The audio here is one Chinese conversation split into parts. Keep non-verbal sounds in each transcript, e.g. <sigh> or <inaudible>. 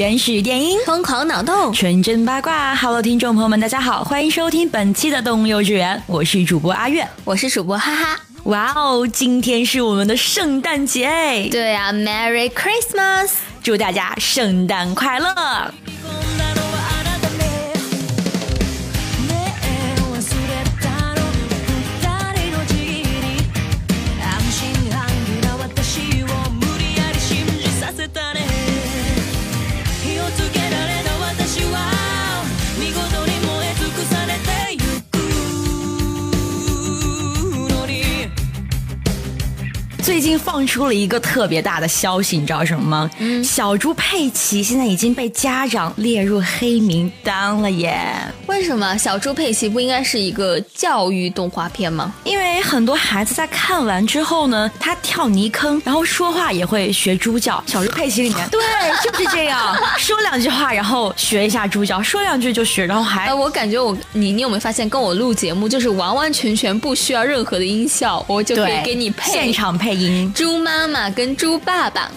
原始电音，疯狂脑洞，纯真八卦。Hello，听众朋友们，大家好，欢迎收听本期的动物幼稚园，我是主播阿月，我是主播哈哈。哇哦，今天是我们的圣诞节哎！对啊，Merry Christmas，祝大家圣诞快乐。放出了一个特别大的消息，你知道什么吗？嗯，小猪佩奇现在已经被家长列入黑名单了耶。为什么小猪佩奇不应该是一个教育动画片吗？因为很多孩子在看完之后呢，他跳泥坑，然后说话也会学猪叫。小猪佩奇里面，<laughs> 对，就是这样，<laughs> 说两句话，然后学一下猪叫，说两句就学，然后还……我感觉我你你有没有发现，跟我录节目就是完完全全不需要任何的音效，我就可以给你配现场配音。猪妈妈跟猪爸爸，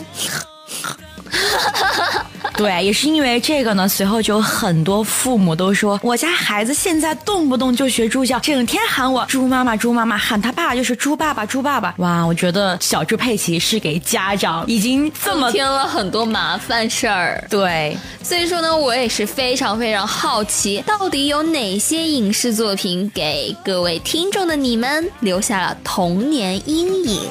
<laughs> 对，也是因为这个呢。随后就有很多父母都说，我家孩子现在动不动就学猪叫，整天喊我猪妈妈，猪妈妈，喊他爸就是猪爸爸，猪爸爸。哇，我觉得小猪佩奇是给家长已经这么添了很多麻烦事儿。对，所以说呢，我也是非常非常好奇，到底有哪些影视作品给各位听众的你们留下了童年阴影。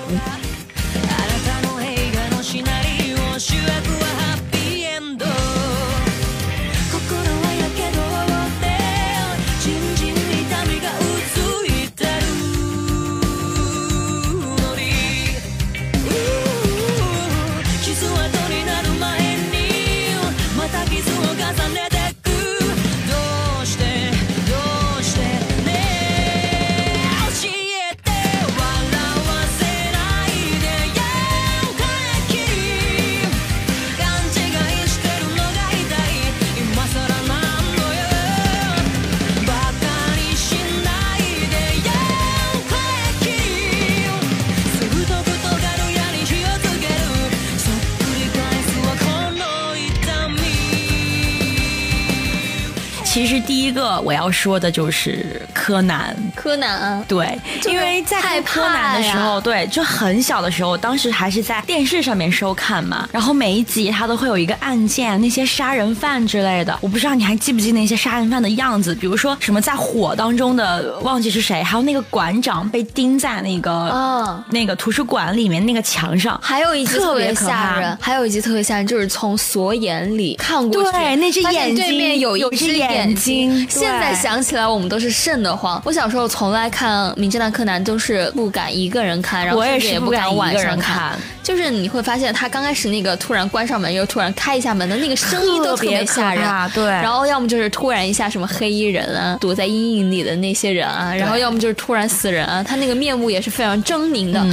No. 我要说的就是柯南。柯南啊，对，因为在看柯南的时候，对，就很小的时候，当时还是在电视上面收看嘛。然后每一集它都会有一个案件，那些杀人犯之类的。我不知道你还记不记那些杀人犯的样子，比如说什么在火当中的忘记是谁，还有那个馆长被钉在那个嗯那个图书馆里面那个墙上。还有一集特别吓人，还有一集特别吓人，就是从锁眼里看过去，对，那只眼睛对面有一只眼。眼睛，现在想起来我们都是瘆得慌。我小时候从来看《名侦探柯南》都是不敢一个人看，然后也不敢晚上看。就是你会发现，他刚开始那个突然关上门又突然开一下门的那个声音都特别吓人，对。然后要么就是突然一下什么黑衣人啊，躲在阴影里的那些人啊，然后要么就是突然死人啊，他那个面目也是非常狰狞的，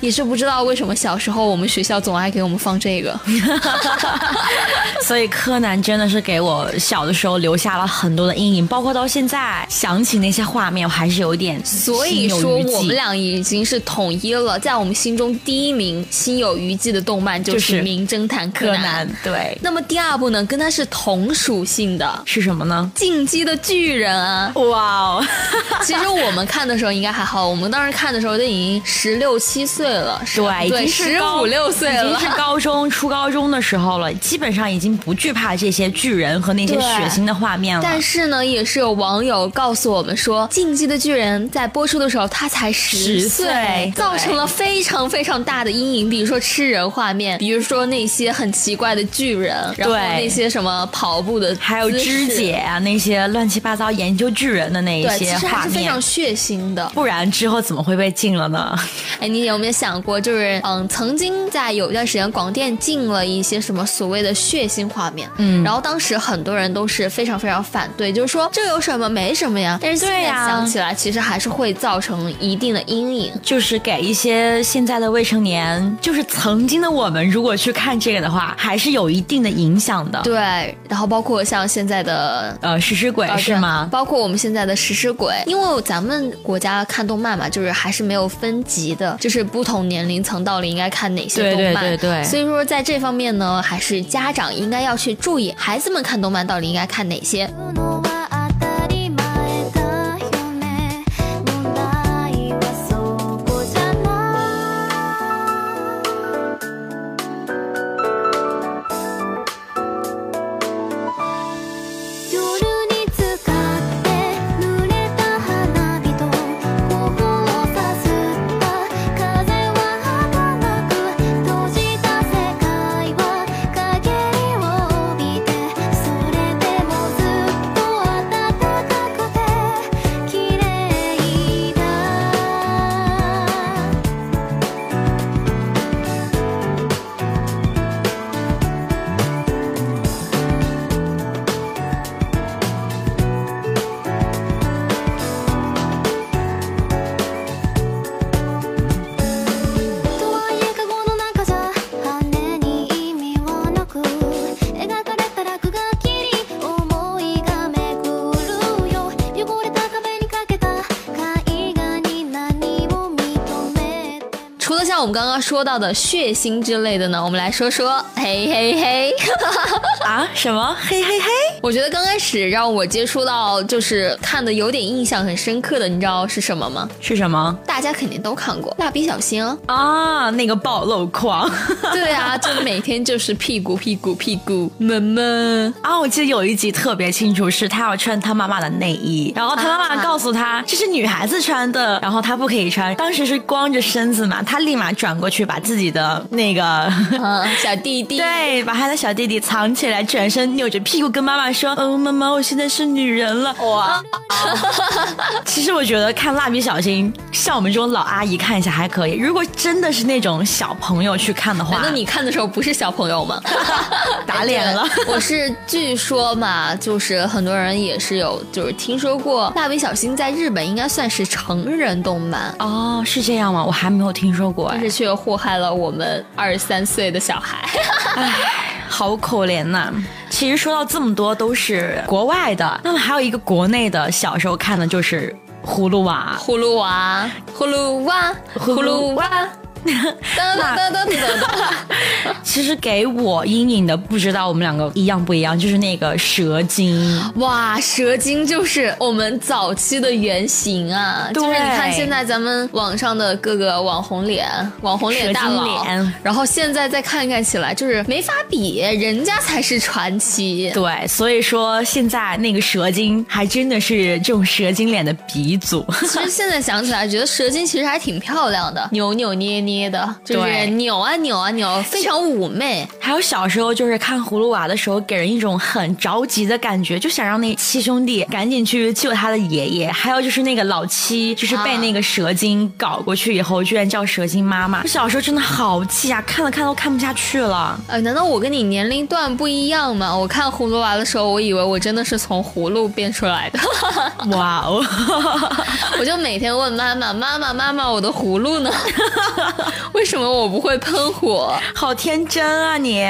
也是不知道为什么小时候我们学校总爱给我们放这个。<laughs> 所以柯南真的是给我小的时候留下了很多的阴影，包括到现在想起那些画面，我还是有点。所以说我们俩已经是统一了，在我们心中第一名心。有余悸的动漫就是《名侦探柯南》，对。那么第二部呢，跟它是同属性的，是什么呢？《进击的巨人》啊！哇哦！<laughs> 其实我们看的时候应该还好，我们当时看的时候都已经十六七岁了，对，对，十五六岁了，已经是 <laughs> 高中、初高中的时候了，基本上已经不惧怕这些巨人和那些血腥的画面了。但是呢，也是有网友告诉我们说，《进击的巨人》在播出的时候他才十岁，造成了非常非常大的阴影，比如。说吃人画面，比如说那些很奇怪的巨人，然后那些什么跑步的，还有肢解啊，那些乱七八糟研究巨人的那一些画面，非常血腥的，不然之后怎么会被禁了呢？<laughs> 哎，你有没有想过，就是嗯，曾经在有一段时间，广电禁了一些什么所谓的血腥画面，嗯，然后当时很多人都是非常非常反对，就是说这有什么没什么呀？但是现在想起来，其实还是会造成一定的阴影，就是给一些现在的未成年，就是曾经的我们，如果去看这个的话，还是有一定的影响的。对，然后包括像现在的呃食尸鬼是吗？包括我们现在的食尸鬼，因为咱们国家看动漫嘛，就是还是没有分级的，就是不同年龄层到底应该看哪些动漫。对对对对。所以说在这方面呢，还是家长应该要去注意，孩子们看动漫到底应该看哪些。我们刚刚说到的血腥之类的呢，我们来说说嘿嘿嘿啊什么嘿嘿嘿？<laughs> 我觉得刚开始让我接触到就是看的有点印象很深刻的，你知道是什么吗？是什么？大家肯定都看过蜡笔小新啊，那个暴露狂。<laughs> 对啊，就每天就是屁股屁股屁股闷闷啊！我记得有一集特别清楚，是他要穿他妈妈的内衣，然后他妈妈告诉他这是女孩子穿的，然后他不可以穿。当时是光着身子嘛，他立马。转过去，把自己的那个小弟弟，<laughs> 对，把他的小弟弟藏起来，转身扭着屁股跟妈妈说：“嗯，妈妈，我现在是女人了。”哇！<laughs> 其实我觉得看蜡笔小新，像我们这种老阿姨看一下还可以。如果真的是那种小朋友去看的话，那你看的时候不是小朋友吗？<laughs> 打脸了！我是据说嘛，就是很多人也是有，就是听说过蜡笔小新在日本应该算是成人动漫哦，是这样吗？我还没有听说过。但是却祸害了我们二十三岁的小孩，唉，好可怜呐！其实说到这么多都是国外的，那么还有一个国内的，小时候看的就是《葫芦娃》，葫芦娃，葫芦娃，葫芦娃。噔噔噔噔噔！<laughs> 其实给我阴影的，不知道我们两个一样不一样，就是那个蛇精。哇，蛇精就是我们早期的原型啊！就是你看现在咱们网上的各个网红脸、网红脸大佬，然后现在再看看起来，就是没法比，人家才是传奇。对，所以说现在那个蛇精还真的是这种蛇精脸的鼻祖。<laughs> 其实现在想起来，觉得蛇精其实还挺漂亮的，扭扭捏捏。捏的，就是扭啊扭啊扭，非常妩媚。还有小时候就是看葫芦娃的时候，给人一种很着急的感觉，就想让那七兄弟赶紧去救他的爷爷。还有就是那个老七，就是被那个蛇精搞过去以后，居然叫蛇精妈妈。我小时候真的好气啊，看了看都看不下去了。呃，难道我跟你年龄段不一样吗？我看葫芦娃的时候，我以为我真的是从葫芦变出来的。<laughs> 哇哦！<laughs> 我就每天问妈妈，妈妈妈妈，我的葫芦呢？<laughs> <laughs> 为什么我不会喷火？好天真啊你！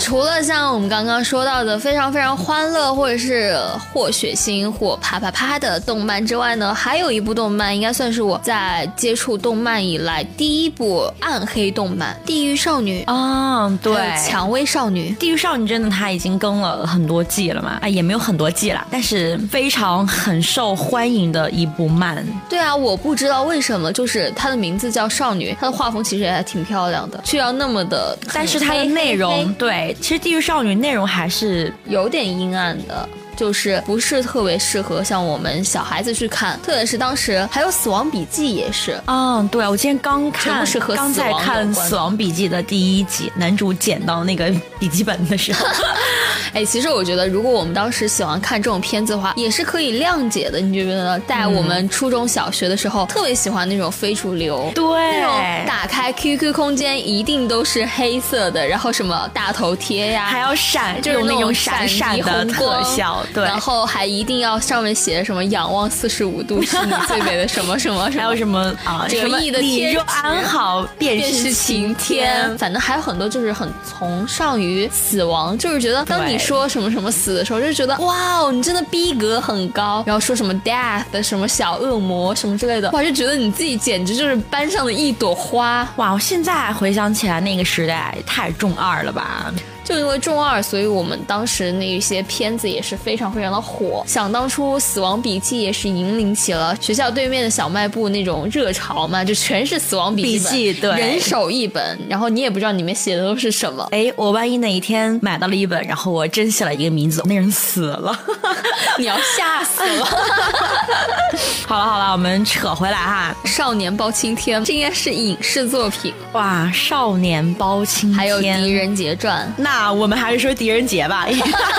除了像我们刚刚说到的非常非常欢乐，或者是或血腥或啪啪啪的动漫之外呢，还有一部动漫应该算是我在接触动漫以来第一部暗黑动漫《地狱少女》啊，对，《蔷薇少女》。《地狱少女》真的它已经更了很多季了嘛？啊，也没有很多季了，但是非常很受欢迎的一部漫。对啊，我不知道为什么，就是它的名字叫少女，它的画风其实也还挺漂亮的，却要那么的，但是它的内容对。<laughs> 其实《地狱少女》内容还是有点阴暗的，就是不是特别适合像我们小孩子去看。特别是当时还有《死亡笔记》也是。嗯，对，我今天刚看，刚在看《死亡笔记》的第一集，男主捡到那个笔记本的时候。<laughs> <laughs> 哎，其实我觉得，如果我们当时喜欢看这种片子的话，也是可以谅解的。你觉得呢？在我们初中小学的时候，特别喜欢那种非主流，对，那种打开 QQ 空间一定都是黑色的，然后什么大头贴呀，还要闪，就是那种闪闪的特效，对，然后还一定要上面写什么“仰望四十五度是你最美的什么 <laughs> 什么”，还有什么啊，折翼的你若安好便是晴天，反正还有很多就是很崇尚于死亡，就是觉得当你。说什么什么死的时候，就觉得哇哦，你真的逼格很高。然后说什么 death 的什么小恶魔什么之类的，哇，就觉得你自己简直就是班上的一朵花。哇，我现在回想起来那个时代太中二了吧。就因为中二，所以我们当时那一些片子也是非常非常的火。想当初，《死亡笔记》也是引领起了学校对面的小卖部那种热潮嘛，就全是《死亡笔记》，对，人手一本，然后你也不知道里面写的都是什么。哎，我万一哪一天买到了一本，然后我真写了一个名字，那人死了，<laughs> 你要吓死了。<laughs> 好了好了，我们扯回来哈，《少年包青天》这应该是影视作品哇，《少年包青天》还有《狄仁杰传》那。啊，我们还是说狄仁杰吧。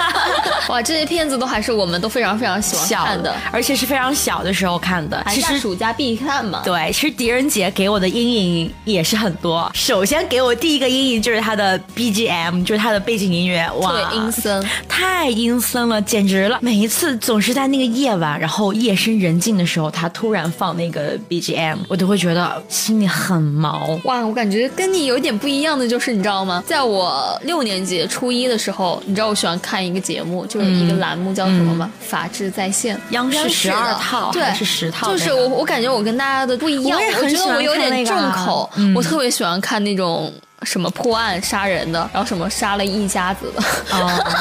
<laughs> 哇，这些片子都还是我们都非常非常喜欢看的，而且是非常小的时候看的。其实暑假必看嘛。对，其实狄仁杰给我的阴影也是很多。首先给我第一个阴影就是他的 BGM，就是他的背景音乐，哇，阴森，太阴森了，简直了！每一次总是在那个夜晚，然后夜深人静的时候，他突然放那个 BGM，我都会觉得心里很毛。哇，我感觉跟你有点不一样的就是，你知道吗？在我六年级。初一的时候，你知道我喜欢看一个节目，就是一个栏目叫什么吗？法制在线，央视十二套，对，是十套。就是我，我感觉我跟大家的不一样，我觉得我有点重口，我特别喜欢看那种什么破案杀人的，然后什么杀了一家子的。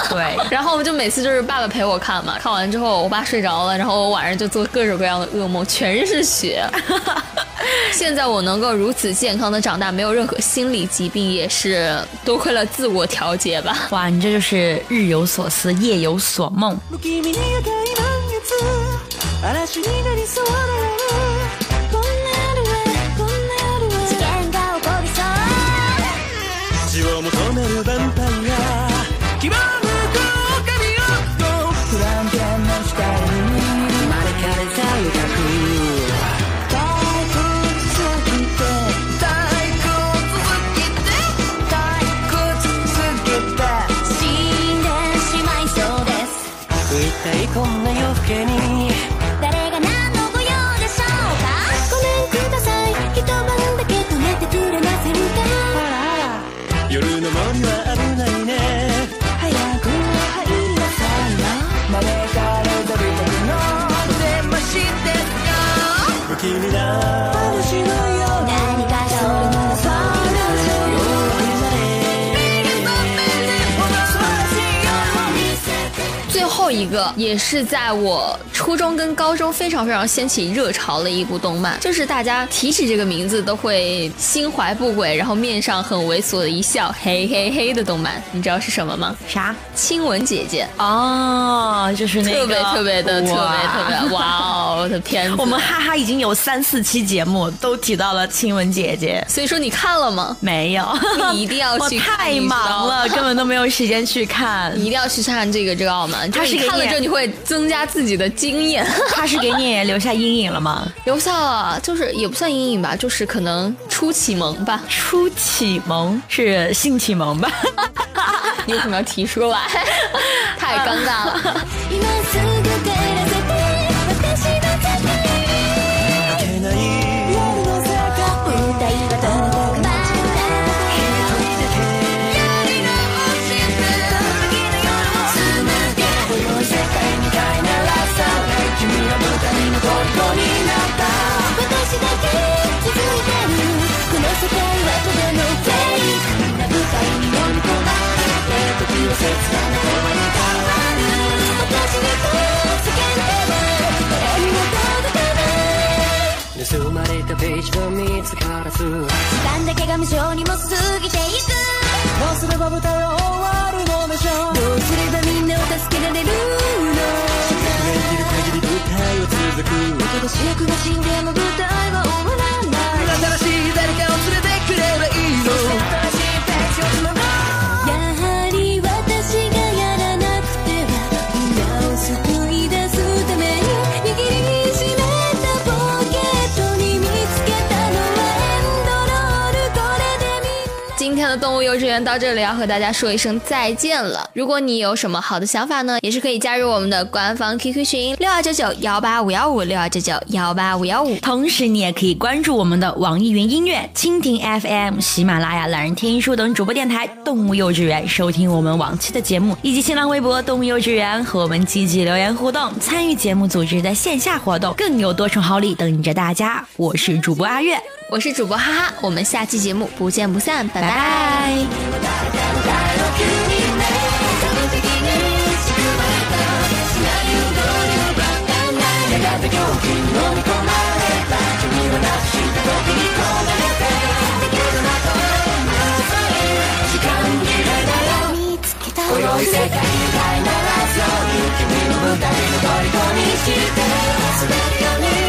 对，<laughs> 然后就每次就是爸爸陪我看嘛，看完之后我爸睡着了，然后我晚上就做各种各样的噩梦，全是血。<laughs> 现在我能够如此健康的长大，没有任何心理疾病，也是多亏了自我调节吧。<laughs> 哇，你这就是日有所思，夜有所梦。いこんな夜更けに个也是在我初中跟高中非常非常掀起热潮的一部动漫，就是大家提起这个名字都会心怀不轨，然后面上很猥琐的一笑，嘿嘿嘿的动漫，你知道是什么吗？啥？亲吻姐姐哦，就是那个特别特别的特别特别 <laughs> 哇哦我的片子。我们哈哈已经有三四期节目都提到了亲吻姐姐，所以说你看了吗？没有，你一定要去。<laughs> 太忙了，根本都没有时间去看。<laughs> 你一定要去看这个这个奥曼，它是。看了之后你会增加自己的经验。他是给你留下阴影了吗？留下了，就是也不算阴影吧，就是可能初启蒙吧。初启蒙是性启蒙吧？<laughs> 你为什么要提出来？<laughs> 太尴尬了。<laughs> 幼稚园到这里要和大家说一声再见了。如果你有什么好的想法呢，也是可以加入我们的官方 QQ 群六二九九幺八五幺五六二九九幺八五幺五。同时，你也可以关注我们的网易云音乐、蜻蜓 FM、喜马拉雅、懒人听书等主播电台“动物幼稚园”，收听我们往期的节目，以及新浪微博“动物幼稚园”和我们积极留言互动，参与节目组织的线下活动，更有多重好礼等着大家。我是主播阿月，我是主播哈哈，我们下期节目不见不散，拜拜拜拜。見つけた泳い世界ならそういう君の舞台の虜にして滑り